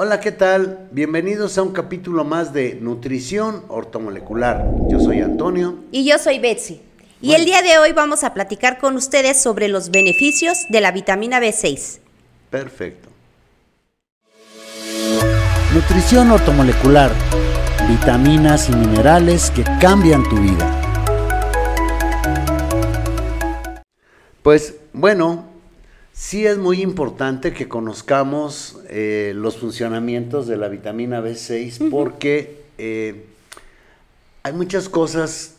Hola, ¿qué tal? Bienvenidos a un capítulo más de Nutrición Ortomolecular. Yo soy Antonio. Y yo soy Betsy. Y el día de hoy vamos a platicar con ustedes sobre los beneficios de la vitamina B6. Perfecto. Nutrición ortomolecular. Vitaminas y minerales que cambian tu vida. Pues bueno, sí es muy importante que conozcamos eh, los funcionamientos de la vitamina B6 porque eh, hay muchas cosas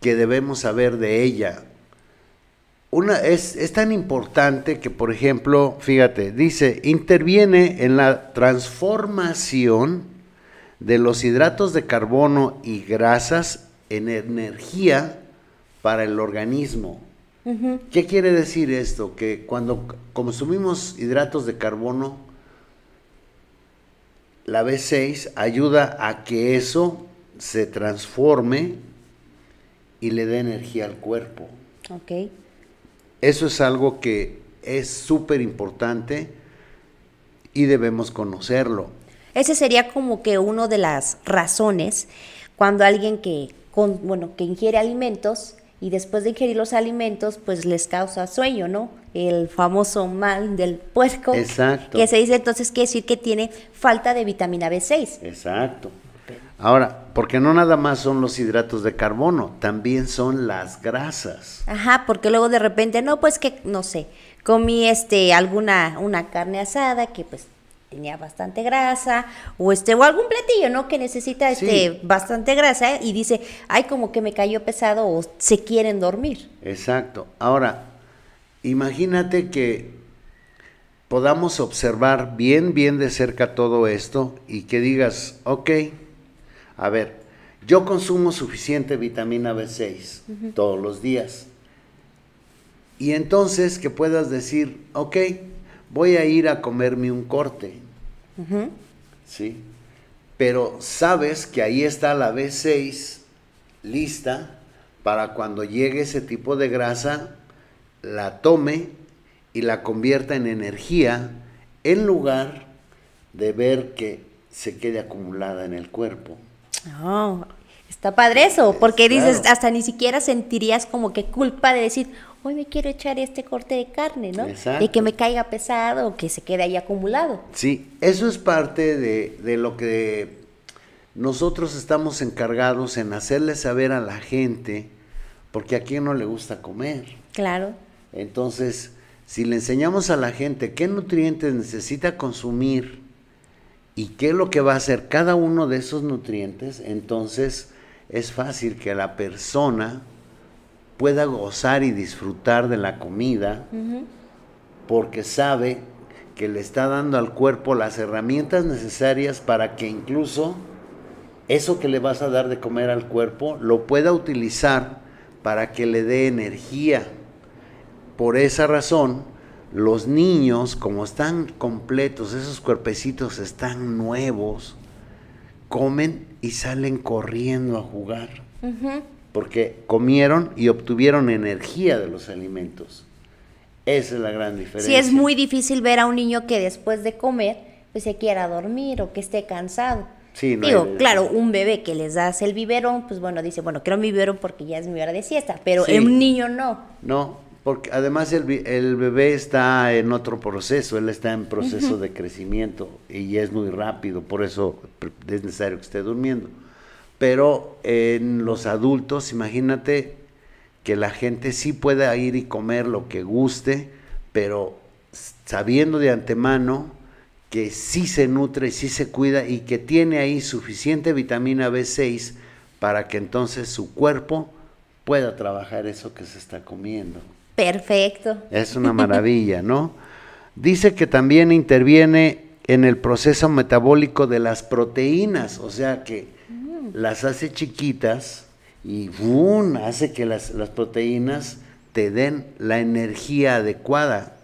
que debemos saber de ella. Una, es, es, tan importante que, por ejemplo, fíjate, dice, interviene en la transformación de los hidratos de carbono y grasas en energía para el organismo. ¿Qué quiere decir esto? Que cuando consumimos hidratos de carbono, la B6 ayuda a que eso se transforme y le dé energía al cuerpo. Ok. Eso es algo que es súper importante y debemos conocerlo. Ese sería como que una de las razones cuando alguien que, con, bueno, que ingiere alimentos y después de ingerir los alimentos, pues les causa sueño, ¿no? El famoso mal del puerco. Exacto. Que se dice entonces quiere decir que tiene falta de vitamina B6. Exacto. Ahora, porque no nada más son los hidratos de carbono, también son las grasas. Ajá, porque luego de repente, no, pues que, no sé, comí este, alguna, una carne asada que pues tenía bastante grasa, o este, o algún platillo, ¿no? Que necesita este, Sí. bastante grasa y dice, ay, como que me cayó pesado o se quieren dormir. Exacto. Ahora, imagínate que podamos observar bien, bien de cerca todo esto y que digas, ok, a ver, yo consumo suficiente vitamina B6 todos los días. Y entonces que puedas decir, ok, voy a ir a comerme un corte. ¿Sí? Pero sabes que ahí está la B6 lista para cuando llegue ese tipo de grasa, la tome y la convierta en energía en lugar de ver que se quede acumulada en el cuerpo. No, está padre eso, porque Claro. dices, hasta ni siquiera sentirías como que culpa de decir, hoy me quiero echar este corte de carne, ¿no? Exacto. De que me caiga pesado o que se quede ahí acumulado. Sí, eso es parte de, de lo que nosotros estamos encargados en hacerle saber a la gente, porque a quién no le gusta comer. Claro. Entonces, si le enseñamos a la gente qué nutrientes necesita consumir y qué es lo que va a hacer cada uno de esos nutrientes, entonces es fácil que la persona pueda gozar y disfrutar de la comida porque sabe que le está dando al cuerpo las herramientas necesarias para que incluso eso que le vas a dar de comer al cuerpo lo pueda utilizar para que le dé energía. Por esa razón, los niños, como están completos, esos cuerpecitos están nuevos, comen y salen corriendo a jugar. Porque comieron y obtuvieron energía de los alimentos. Esa es la gran diferencia. Sí, es muy difícil ver a un niño que después de comer, pues se quiera dormir o que esté cansado. Sí, no Digo, claro, un bebé que les das el biberón, pues bueno, dice, bueno, quiero mi biberón porque ya es mi hora de siesta, pero Sí. un niño no. No, porque además el, el bebé está en otro proceso, él está en proceso de crecimiento y es muy rápido, por eso es necesario que esté durmiendo. Pero en los adultos, imagínate que la gente sí pueda ir y comer lo que guste, pero sabiendo de antemano que sí se nutre, sí se cuida y que tiene ahí suficiente vitamina B6 para que entonces su cuerpo pueda trabajar eso que se está comiendo. Perfecto. Es una maravilla, ¿no? Dice que también interviene en el proceso metabólico de las proteínas, o sea que las hace chiquitas y ¡bum! hace que las, las proteínas te den la energía adecuada.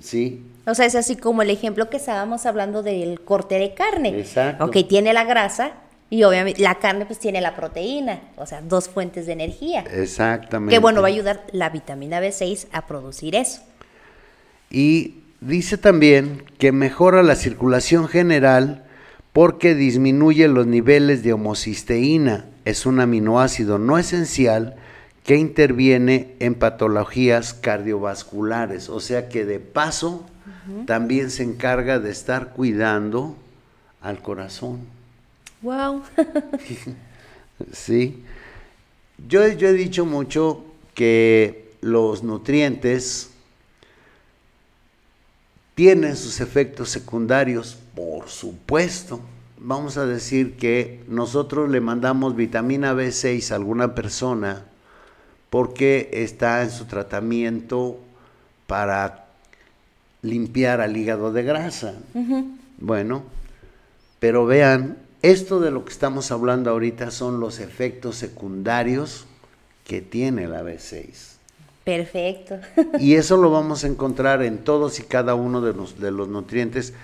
¿Sí? O sea, es así como el ejemplo que estábamos hablando del corte de carne. Exacto. Ok, tiene la grasa y obviamente la carne pues tiene la proteína, o sea, dos fuentes de energía. Exactamente. Que bueno, va a ayudar la vitamina B6 a producir eso. Y Dice también que mejora la circulación general porque disminuye los niveles de homocisteína. Es un aminoácido no esencial que interviene en patologías cardiovasculares. O sea que de paso también se encarga de estar cuidando al corazón. Wow. sí. Yo, yo he dicho mucho que los nutrientes tienen sus efectos secundarios, por supuesto. Vamos a decir que nosotros le mandamos vitamina B6 a alguna persona porque está en su tratamiento para limpiar al hígado de grasa. Bueno, pero vean, esto de lo que estamos hablando ahorita son los efectos secundarios que tiene la B6. Perfecto. y eso lo vamos a encontrar en todos y cada uno de los, nutrientes.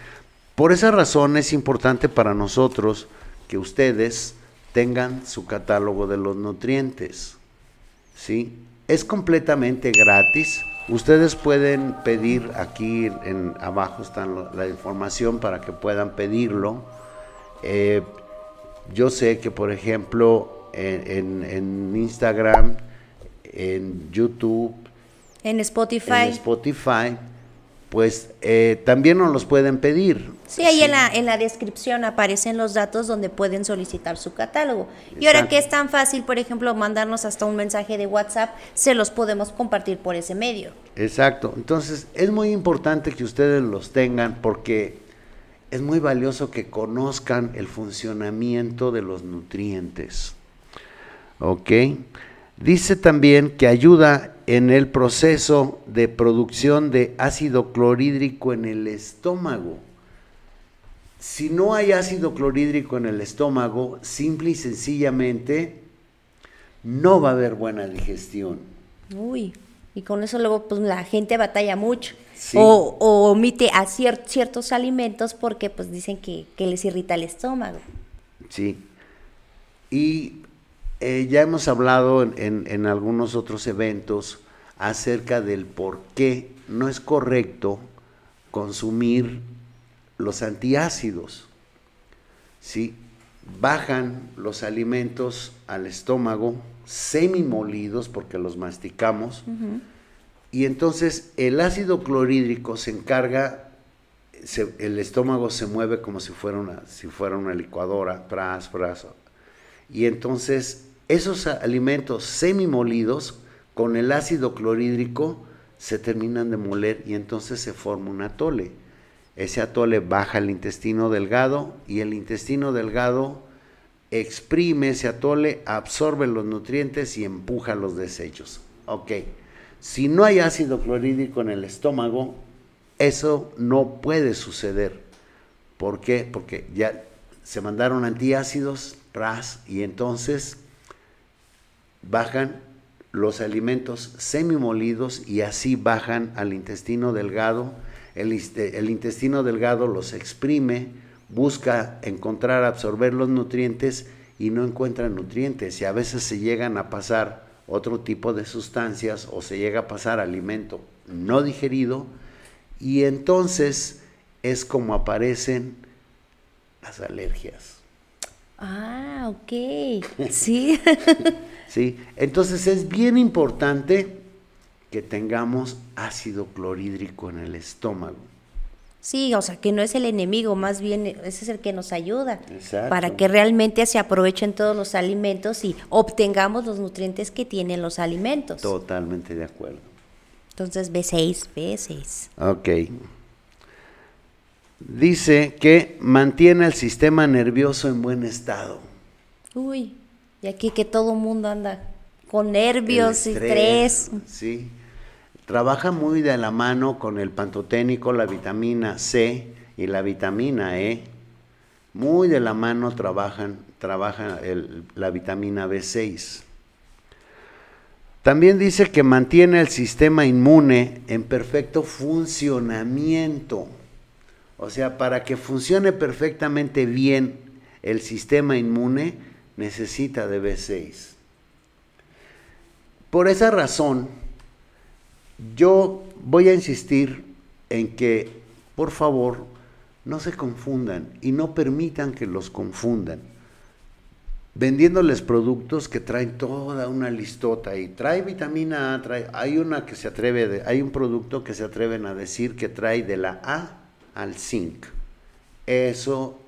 Por esa razón es importante para nosotros que ustedes tengan su catálogo de los nutrientes. ¿sí? Es completamente gratis. Ustedes pueden pedir aquí en abajo está la información para que puedan pedirlo. Eh, yo sé que por ejemplo en Instagram en YouTube, en Spotify, en Spotify pues eh, también nos los pueden pedir. Sí, ahí En, la, en la descripción aparecen los datos donde pueden solicitar su catálogo. Y ahora que es tan fácil, por ejemplo, mandarnos hasta un mensaje de WhatsApp, se los podemos compartir por ese medio. Exacto. Entonces, es muy importante que ustedes los tengan porque es muy valioso que conozcan el funcionamiento de los nutrientes. ¿Ok? Dice también que ayuda en el proceso de producción de ácido clorhídrico en el estómago. Si no hay ácido clorhídrico en el estómago, simple y sencillamente no va a haber buena digestión. Uy, y con eso luego pues la gente batalla mucho. O, omite a ciertos alimentos porque pues dicen que, que les irrita el estómago. Sí. Y eh, ya hemos hablado en, algunos otros eventos acerca del por qué no es correcto consumir los antiácidos. ¿sí? Bajan los alimentos al estómago semimolidos porque los masticamos y entonces el ácido clorhídrico se encarga, el estómago se mueve como si fuera una, si fuera una licuadora, pras, pras, y entonces esos alimentos semimolidos con el ácido clorhídrico se terminan de moler y entonces se forma un atole. Ese atole baja al intestino delgado y el intestino delgado exprime ese atole, absorbe los nutrientes y empuja los desechos. Ok, si no hay ácido clorhídrico en el estómago, eso no puede suceder. ¿Por qué? Porque ya se mandaron antiácidos, RAS, y entonces bajan los alimentos semimolidos y así bajan al intestino delgado. El, intestino delgado los exprime, busca encontrar, absorber los nutrientes y no encuentra nutrientes y a veces se llegan a pasar otro tipo de sustancias o se llega a pasar alimento no digerido y entonces es como aparecen las alergias. Ah, ok. Sí. ¿sí? Entonces es bien importante que tengamos ácido clorhídrico en el estómago. Sí, o sea, que no es el enemigo, más bien ese es el que nos ayuda para que realmente se aprovechen todos los alimentos y obtengamos los nutrientes que tienen los alimentos. Totalmente de acuerdo. Entonces, B6, B6. Ok. Dice que mantiene el sistema nervioso en buen estado. Uy. Y aquí que todo mundo anda con nervios y estrés. Sí. Trabaja muy de la mano con el pantoténico, la vitamina C y la vitamina E. Muy de la mano trabajan, trabaja la vitamina B6. También dice que mantiene el sistema inmune en perfecto funcionamiento. O sea, para que funcione perfectamente bien el sistema inmune, necesita de B6. Por esa razón, yo voy a insistir en que, por favor, no se confundan y no permitan que los confundan. Vendiéndoles productos que traen toda una listota y trae vitamina A, trae, hay una que se atreve, hay un producto que se atreven a decir que trae de la A al zinc. Eso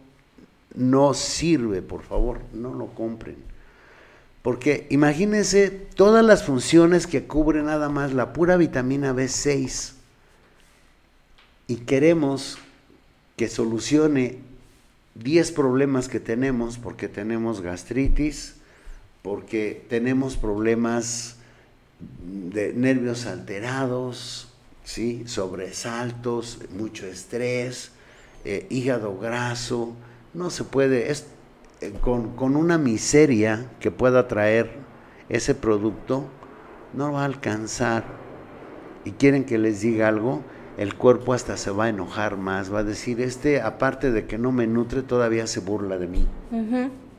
no sirve, por favor, no lo compren. Porque imagínense todas las funciones que cubre nada más la pura vitamina B6 y queremos que solucione 10 problemas que tenemos, porque tenemos gastritis, porque tenemos problemas de nervios alterados, ¿sí? sobresaltos, mucho estrés, eh, hígado graso, no se puede, es, eh, con, con, una miseria que pueda traer ese producto, no va a alcanzar. Y quieren que les diga algo, el cuerpo hasta se va a enojar más, va a decir, este, aparte de que no me nutre, todavía se burla de mí.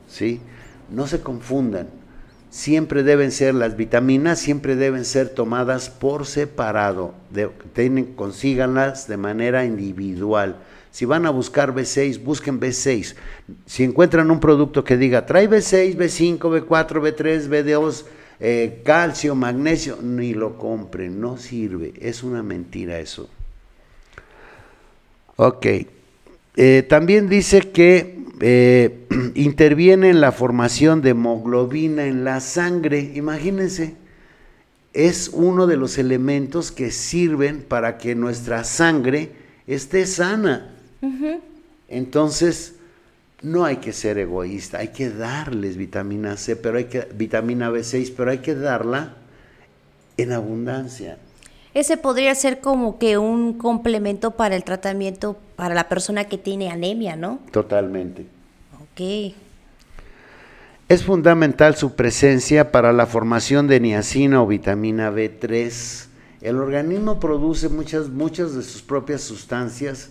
¿Sí? No se confundan. Siempre deben ser las vitaminas, siempre deben ser tomadas por separado. De, consíganlas de manera individual. Si van a buscar B6, busquen B6. Si encuentran un producto que diga trae B6, B5, B4, B3, B2, eh, calcio, magnesio, ni lo compren, no sirve. Es una mentira eso. Ok. Eh, también dice que eh, interviene en la formación de hemoglobina en la sangre. Imagínense, es uno de los elementos que sirven para que nuestra sangre esté sana. Entonces, no hay que ser egoísta, hay que darles vitamina C, pero hay que vitamina B6, pero hay que darla en abundancia. Ese podría ser como que un complemento para el tratamiento para la persona que tiene anemia, ¿no? Totalmente. Ok. Es fundamental su presencia para la formación de niacina o vitamina B3. El organismo produce muchas, muchas de sus propias sustancias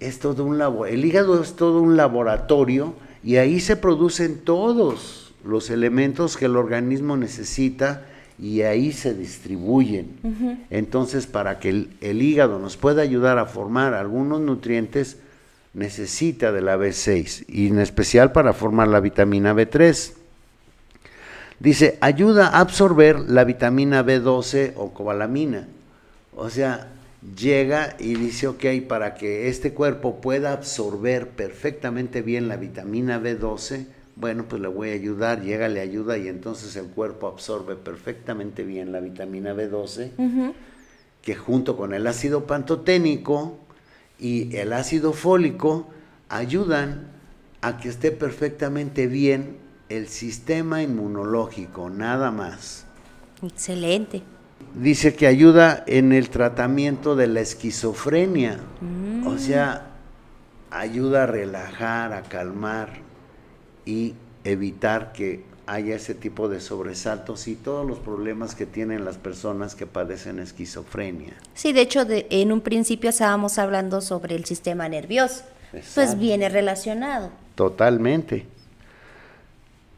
es todo un el hígado es todo un laboratorio y ahí se producen todos los elementos que el organismo necesita y ahí se distribuyen. Entonces, para que el, el, hígado nos pueda ayudar a formar algunos nutrientes, necesita de la B6 y en especial para formar la vitamina B3. Dice, ayuda a absorber la vitamina B12 o cobalamina. O sea, llega y dice, ok, para que este cuerpo pueda absorber perfectamente bien la vitamina B12, bueno, pues le voy a ayudar, llega, le ayuda y entonces el cuerpo absorbe perfectamente bien la vitamina B12, que junto con el ácido pantoténico y el ácido fólico ayudan a que esté perfectamente bien el sistema inmunológico, nada más. Excelente dice que ayuda en el tratamiento de la esquizofrenia. O mm. sea, ayuda a relajar, a calmar y evitar que haya ese tipo de sobresaltos y todos los problemas que tienen las personas que padecen esquizofrenia. Sí, de hecho, en un principio estábamos hablando sobre el sistema nervioso. Pues viene relacionado. Totalmente.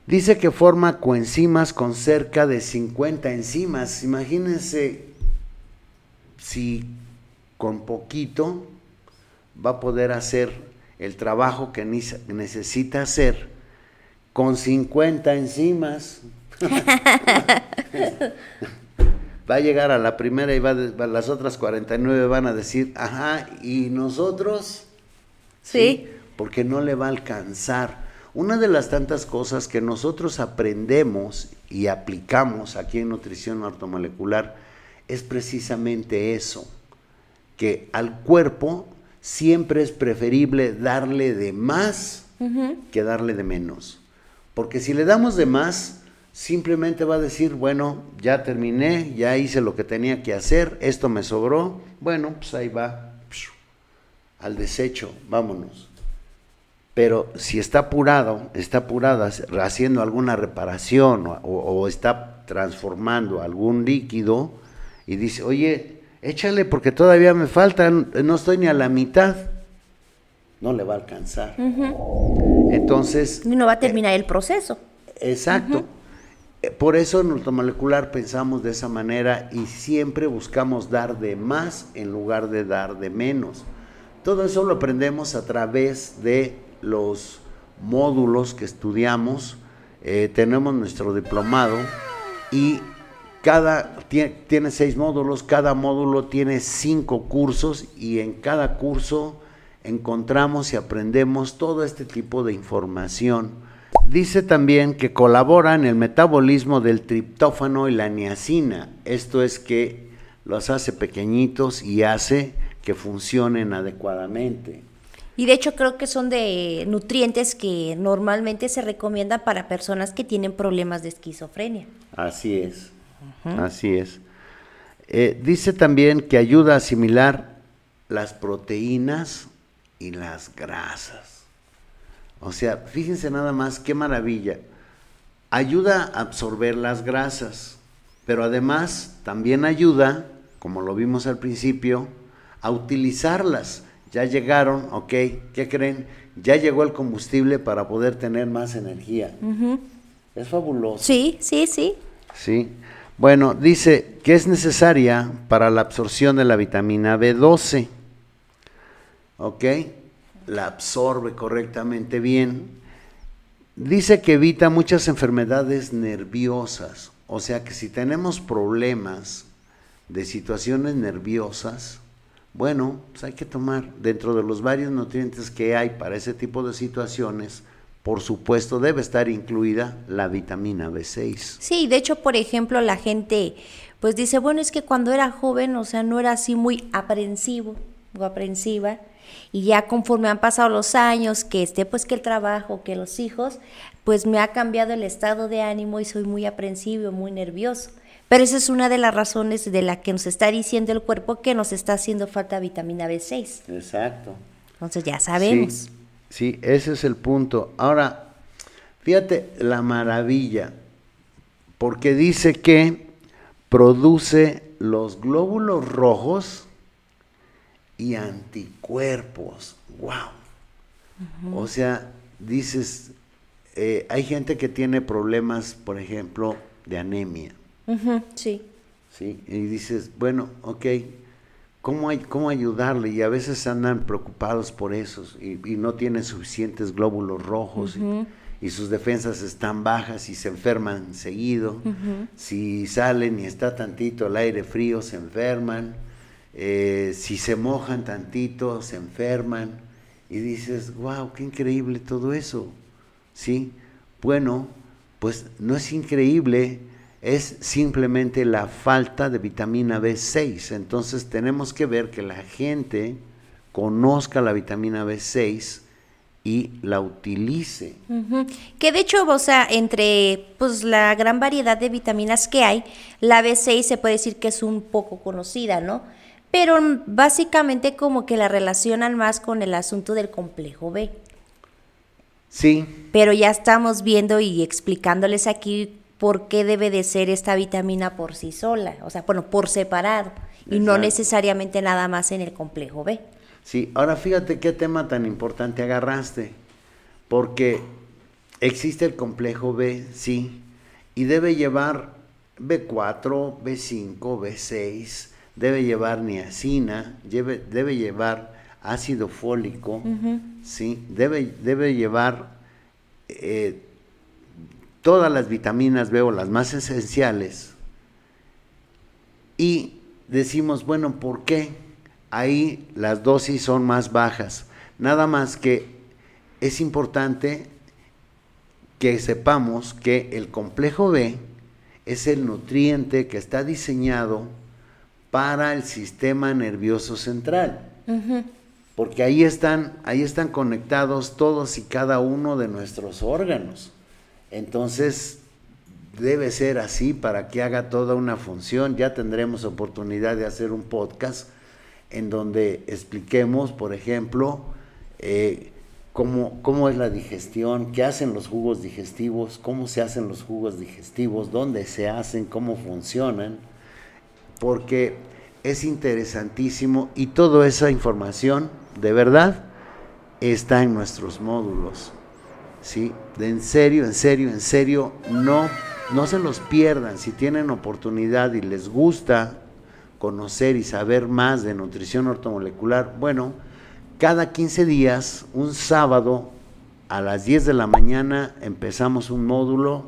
Dice que forma coenzimas con cerca de 50 enzimas. Imagínense si con poquito va a poder hacer el trabajo que necesita hacer con 50 enzimas. va a llegar a la primera y va las otras 49 van a decir, ajá, ¿y nosotros? sí. Porque no le va a alcanzar una de las tantas cosas que nosotros aprendemos y aplicamos aquí en nutrición ortomolecular es precisamente eso, que al cuerpo siempre es preferible darle de más que darle de menos. Porque si le damos de más, simplemente va a decir, bueno, ya terminé, ya hice lo que tenía que hacer, esto me sobró, bueno, pues ahí va, al desecho, vámonos. Pero si está apurado, está apurada haciendo alguna reparación o, está transformando algún líquido y dice, oye, échale porque todavía me falta, no estoy ni a la mitad, no le va a alcanzar. Entonces... no va a terminar el proceso. Exacto. Eh, Por eso en ortomolecular pensamos de esa manera y siempre buscamos dar de más en lugar de dar de menos. Todo eso lo aprendemos a través de los módulos que estudiamos. Eh, tenemos nuestro diplomado y cada tie- tiene seis módulos, cada módulo tiene cinco cursos y en cada curso encontramos y aprendemos todo este tipo de información. Dice también que colabora en el metabolismo del triptófano y la niacina. Esto es que los hace pequeñitos y hace que funcionen adecuadamente. Y de hecho creo que son de nutrientes que normalmente se recomiendan para personas que tienen problemas de esquizofrenia. Así es, así es. Eh, dice también que ayuda a asimilar las proteínas y las grasas. O sea, fíjense nada más qué maravilla. Ayuda a absorber las grasas, pero además también ayuda, como lo vimos al principio, a utilizarlas. Ya llegaron, ok, ¿qué creen? Ya llegó el combustible para poder tener más energía. Es fabuloso. Sí, sí, sí. Sí. Bueno, dice que es necesaria para la absorción de la vitamina B12. ¿Ok? La absorbe correctamente bien. Dice que evita muchas enfermedades nerviosas. O sea que si tenemos problemas de situaciones nerviosas, bueno, pues hay que tomar dentro de los varios nutrientes que hay para ese tipo de situaciones, por supuesto debe estar incluida la vitamina B6. Sí, de hecho, por ejemplo, la gente pues dice, bueno, es que cuando era joven, o sea, no era así muy aprensivo o aprensiva, y ya conforme han pasado los años, que esté pues que el trabajo, que los hijos, pues me ha cambiado el estado de ánimo y soy muy aprensivo, muy nervioso. Pero esa es una de las razones de la que nos está diciendo el cuerpo que nos está haciendo falta vitamina B6. Exacto. Entonces ya sabemos. Sí, sí, ese es el punto. Ahora, fíjate la maravilla, porque dice que produce los glóbulos rojos y anticuerpos. ¡Wow! O sea, dices, eh, hay gente que tiene problemas, por ejemplo, de anemia. Ujú, sí. ¿sí? Y dices, bueno, ok, ¿cómo, hay, ¿cómo ayudarle? Y a veces andan preocupados por eso y, y no tienen suficientes glóbulos rojos y- y, sus defensas están bajas y se enferman seguido. Si salen y está tantito el aire frío, se enferman. Eh, si se mojan tantito, se enferman. Y dices, wow, qué increíble todo eso. ¿Sí? Bueno, pues no es increíble, es simplemente la falta de vitamina B6. Entonces tenemos que ver que la gente conozca la vitamina B6 y la utilice. Que de hecho, o sea, entre pues la gran variedad de vitaminas que hay, la B6 se puede decir que es un poco conocida, ¿no? Pero básicamente como que la relacionan más con el asunto del complejo B. Sí, Pero ya estamos viendo y explicándoles aquí por qué debe de ser esta vitamina por sí sola, o sea, bueno, por separado, y no necesariamente nada más en el complejo B. Sí, ahora fíjate qué tema tan importante agarraste, porque existe el complejo B, sí, y debe llevar B4, B5, B6, debe llevar niacina, lleve- debe llevar ácido fólico, sí, debe, debe llevar eh, todas las vitaminas B o las más esenciales, y decimos, bueno, ¿por qué? Ahí las dosis son más bajas. Nada más que es importante que sepamos que el complejo B es el nutriente que está diseñado para el sistema nervioso central. Porque ahí están, ahí están conectados todos y cada uno de nuestros órganos. Entonces, debe ser así para que haga toda una función. Ya tendremos oportunidad de hacer un podcast en donde expliquemos, por ejemplo, eh, cómo, cómo es la digestión, qué hacen los jugos digestivos, cómo se hacen los jugos digestivos, dónde se hacen, cómo funcionan, porque es interesantísimo y toda esa información, de verdad, está en nuestros módulos. ¿sí? De en serio, en serio, en serio, no no se los pierdan. Si tienen oportunidad y les gusta conocer y saber más de nutrición ortomolecular, bueno, cada 15 días, un sábado a las 10 de la mañana, empezamos un módulo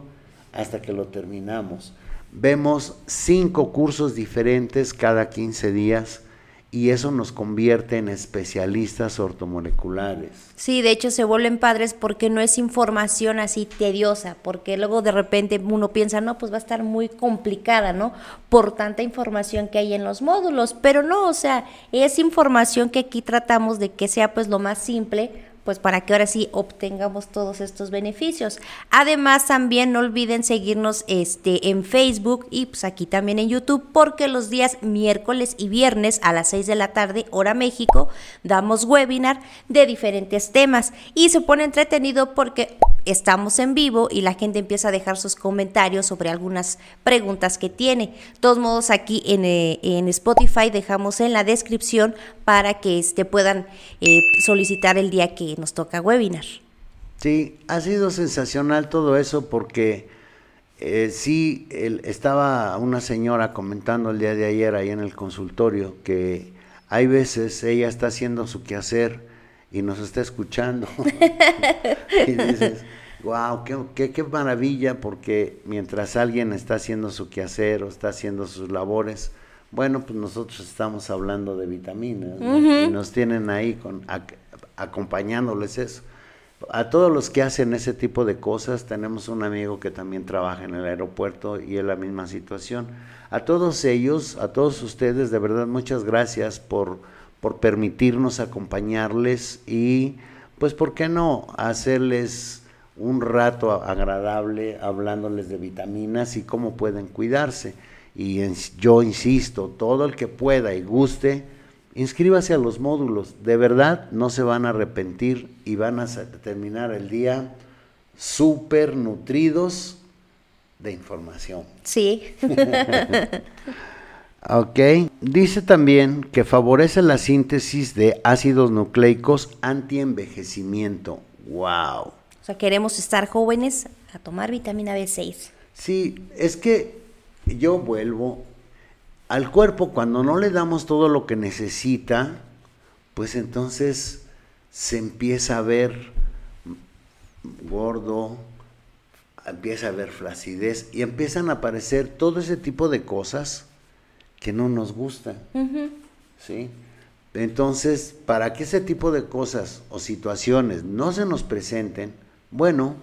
hasta que lo terminamos. Vemos cinco cursos diferentes cada 15 días y eso nos convierte en especialistas ortomoleculares. Sí, de hecho se vuelven padres porque no es información así tediosa, porque luego de repente uno piensa, no, pues va a estar muy complicada, ¿no? Por tanta información que hay en los módulos, pero no, o sea, es información que aquí tratamos de que sea pues lo más simple pues para que ahora sí obtengamos todos estos beneficios. Además, también no olviden seguirnos este, en Facebook y pues aquí también en YouTube, porque los días miércoles y viernes a las 6 de la tarde, hora México, damos webinar de diferentes temas y se pone entretenido porque estamos en vivo y la gente empieza a dejar sus comentarios sobre algunas preguntas que tiene. De todos modos, aquí en, eh, en Spotify dejamos en la descripción para que este, puedan eh, solicitar el día que nos toca webinar. Sí, ha sido sensacional todo eso porque eh, sí, estaba una señora comentando el día de ayer ahí en el consultorio que hay veces ella está haciendo su quehacer y nos está escuchando. y dices, wow, qué, qué, maravilla, porque mientras alguien está haciendo su quehacer o está haciendo sus labores, bueno, pues nosotros estamos hablando de vitaminas y nos tienen ahí con, acompañándoles eso. A todos los que hacen ese tipo de cosas, tenemos un amigo que también trabaja en el aeropuerto y es la misma situación. A todos ellos, a todos ustedes, de verdad, muchas gracias por por permitirnos acompañarles y pues, ¿por qué no hacerles un rato agradable hablándoles de vitaminas y cómo pueden cuidarse? Y yo insisto, todo el que pueda y guste, inscríbase a los módulos. De verdad, no se van a arrepentir y van a terminar el día súper nutridos de información. Sí. Ok. Dice también que favorece la síntesis de ácidos nucleicos anti-envejecimiento. ¡Wow! O sea, queremos estar jóvenes a tomar vitamina B6. Sí, es que yo vuelvo al cuerpo cuando no le damos todo lo que necesita, pues entonces se empieza a ver gordo, empieza a ver flacidez y empiezan a aparecer todo ese tipo de cosas que no nos gusta. ¿Sí? Entonces, para que ese tipo de cosas o situaciones no se nos presenten, bueno,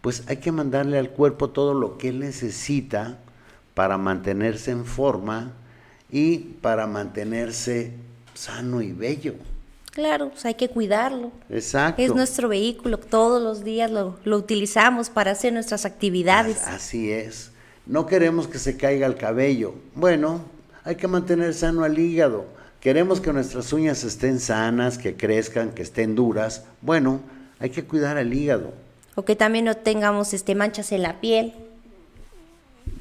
pues hay que mandarle al cuerpo todo lo que él necesita para mantenerse en forma y para mantenerse sano y bello. Claro, pues hay que cuidarlo. Exacto. Es nuestro vehículo, todos los días lo, lo utilizamos para hacer nuestras actividades. Así es. No queremos que se caiga el cabello. Bueno, hay que mantener sano al hígado. Queremos que nuestras uñas estén sanas, que crezcan, que estén duras. Bueno, hay que cuidar al hígado. O que también no tengamos este, manchas en la piel.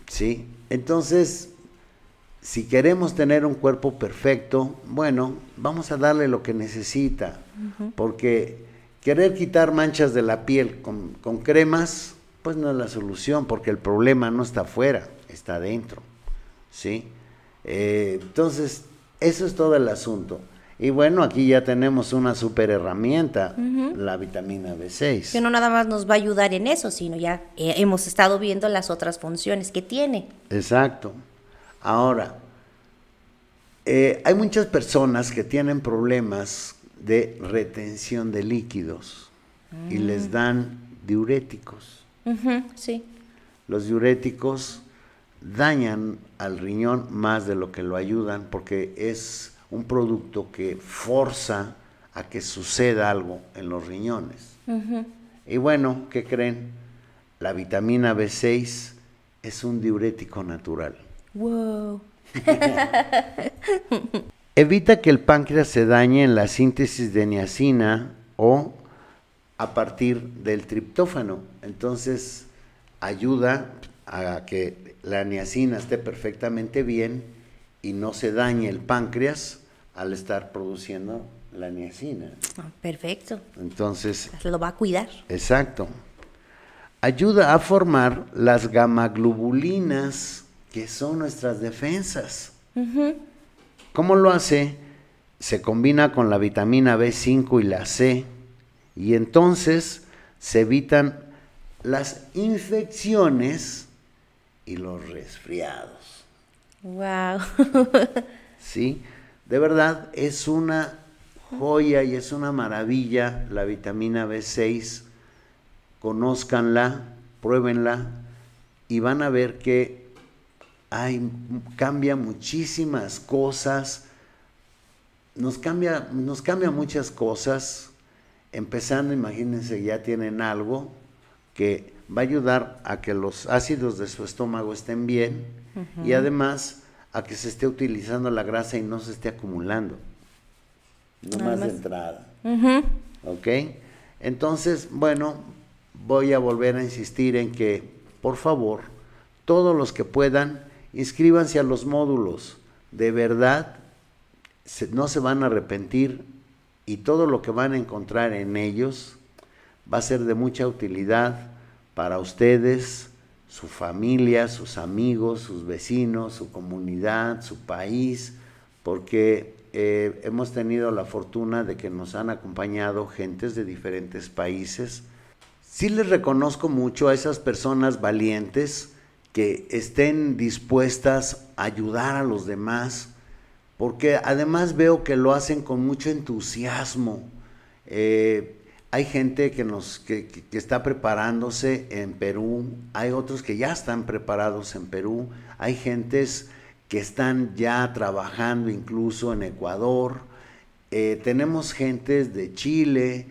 Sí, entonces, si queremos tener un cuerpo perfecto, bueno, vamos a darle lo que necesita. Porque querer quitar manchas de la piel con, con cremas, pues no es la solución, porque el problema no está afuera, está adentro. ¿Sí? Eh, entonces, eso es todo el asunto. Y bueno, aquí ya tenemos una super herramienta, la vitamina B6. Que no nada más nos va a ayudar en eso, sino ya eh, hemos estado viendo las otras funciones que tiene. Exacto. Ahora, eh, hay muchas personas que tienen problemas de retención de líquidos y les mm. dan diuréticos. sí. Los diuréticos dañan al riñón más de lo que lo ayudan porque es un producto que forza a que suceda algo en los riñones. Y bueno, ¿qué creen? La vitamina B6 es un diurético natural. Wow. Evita que el páncreas se dañe en la síntesis de niacina o a partir del triptófano. Entonces, ayuda a que la niacina esté perfectamente bien y no se dañe el páncreas al estar produciendo la niacina. Ah, perfecto. Entonces... Lo va a cuidar. Exacto. ayuda a formar las gamaglobulinas, que son nuestras defensas. ¿Cómo lo hace? Se combina con la vitamina B5 y la C, y entonces se evitan las infecciones y los resfriados. Wow. sí, de verdad es una joya y es una maravilla la vitamina B6. Conózcanla, pruébenla y van a ver que hay, cambia muchísimas cosas. Nos cambia, nos cambia muchas cosas. Empezando, imagínense, ya tienen algo que va a ayudar a que los ácidos de su estómago estén bien y además a que se esté utilizando la grasa y no se esté acumulando. No más de entrada. ¿Ok? Entonces, bueno, voy a volver a insistir en que, por favor, todos los que puedan, inscríbanse a los módulos. De verdad, no se van a arrepentir y todo lo que van a encontrar en ellos va a ser de mucha utilidad para ustedes, su familia, sus amigos, sus vecinos, su comunidad, su país, porque eh, hemos tenido la fortuna de que nos han acompañado gentes de diferentes países. Sí les reconozco mucho a esas personas valientes que estén dispuestas a ayudar a los demás, porque además veo que lo hacen con mucho entusiasmo. Eh, hay gente que, nos, que, está preparándose en Perú, hay otros que ya están preparados en Perú, hay gentes que están ya trabajando incluso en Ecuador, eh, tenemos gentes de Chile,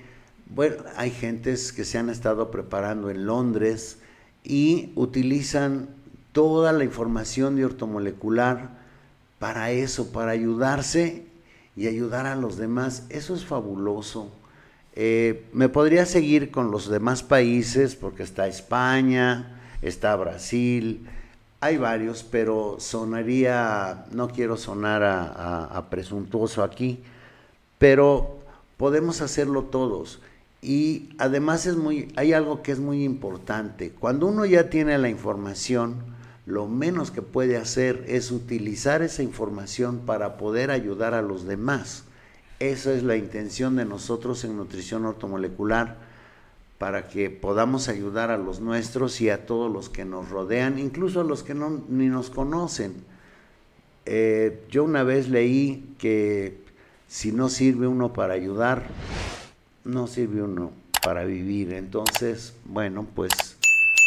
bueno, hay gentes que se han estado preparando en Londres y utilizan toda la información de ortomolecular para eso, para ayudarse y ayudar a los demás. Eso es fabuloso. Eh, me podría seguir con los demás países porque está España, está Brasil, hay varios, pero sonaría, no quiero sonar a, presuntuoso aquí, pero podemos hacerlo todos. Y además es muy, hay algo que es muy importante. Cuando uno ya tiene la información, lo menos que puede hacer es utilizar esa información para poder ayudar a los demás. Esa es la intención de nosotros en nutrición ortomolecular, para que podamos ayudar a los nuestros y a todos los que nos rodean, incluso a los que no, ni nos conocen. Eh, yo una vez leí que si no sirve uno para ayudar, no sirve uno para vivir. Entonces, bueno, pues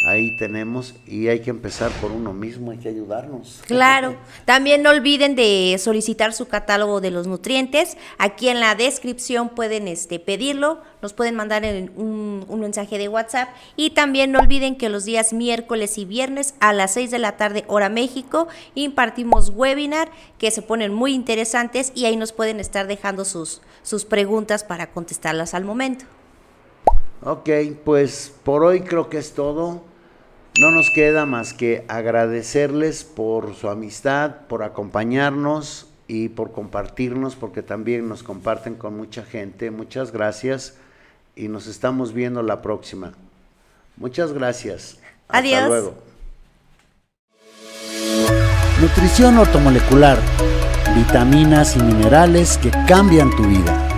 ahí tenemos y hay que empezar por uno mismo, hay que ayudarnos. Claro, también no olviden de solicitar su catálogo de los nutrientes, aquí en la descripción pueden este, pedirlo, nos pueden mandar un, un, mensaje de WhatsApp y también no olviden que los días miércoles y viernes a las 6 de la tarde hora México impartimos webinar que se ponen muy interesantes y ahí nos pueden estar dejando sus, sus preguntas para contestarlas al momento. Ok, pues por hoy creo que es todo. No nos queda más que agradecerles por su amistad, por acompañarnos y por compartirnos, porque también nos comparten con mucha gente. Muchas gracias y nos estamos viendo la próxima. Muchas gracias. Adiós. Hasta luego. Nutrición ortomolecular, vitaminas y minerales que cambian tu vida.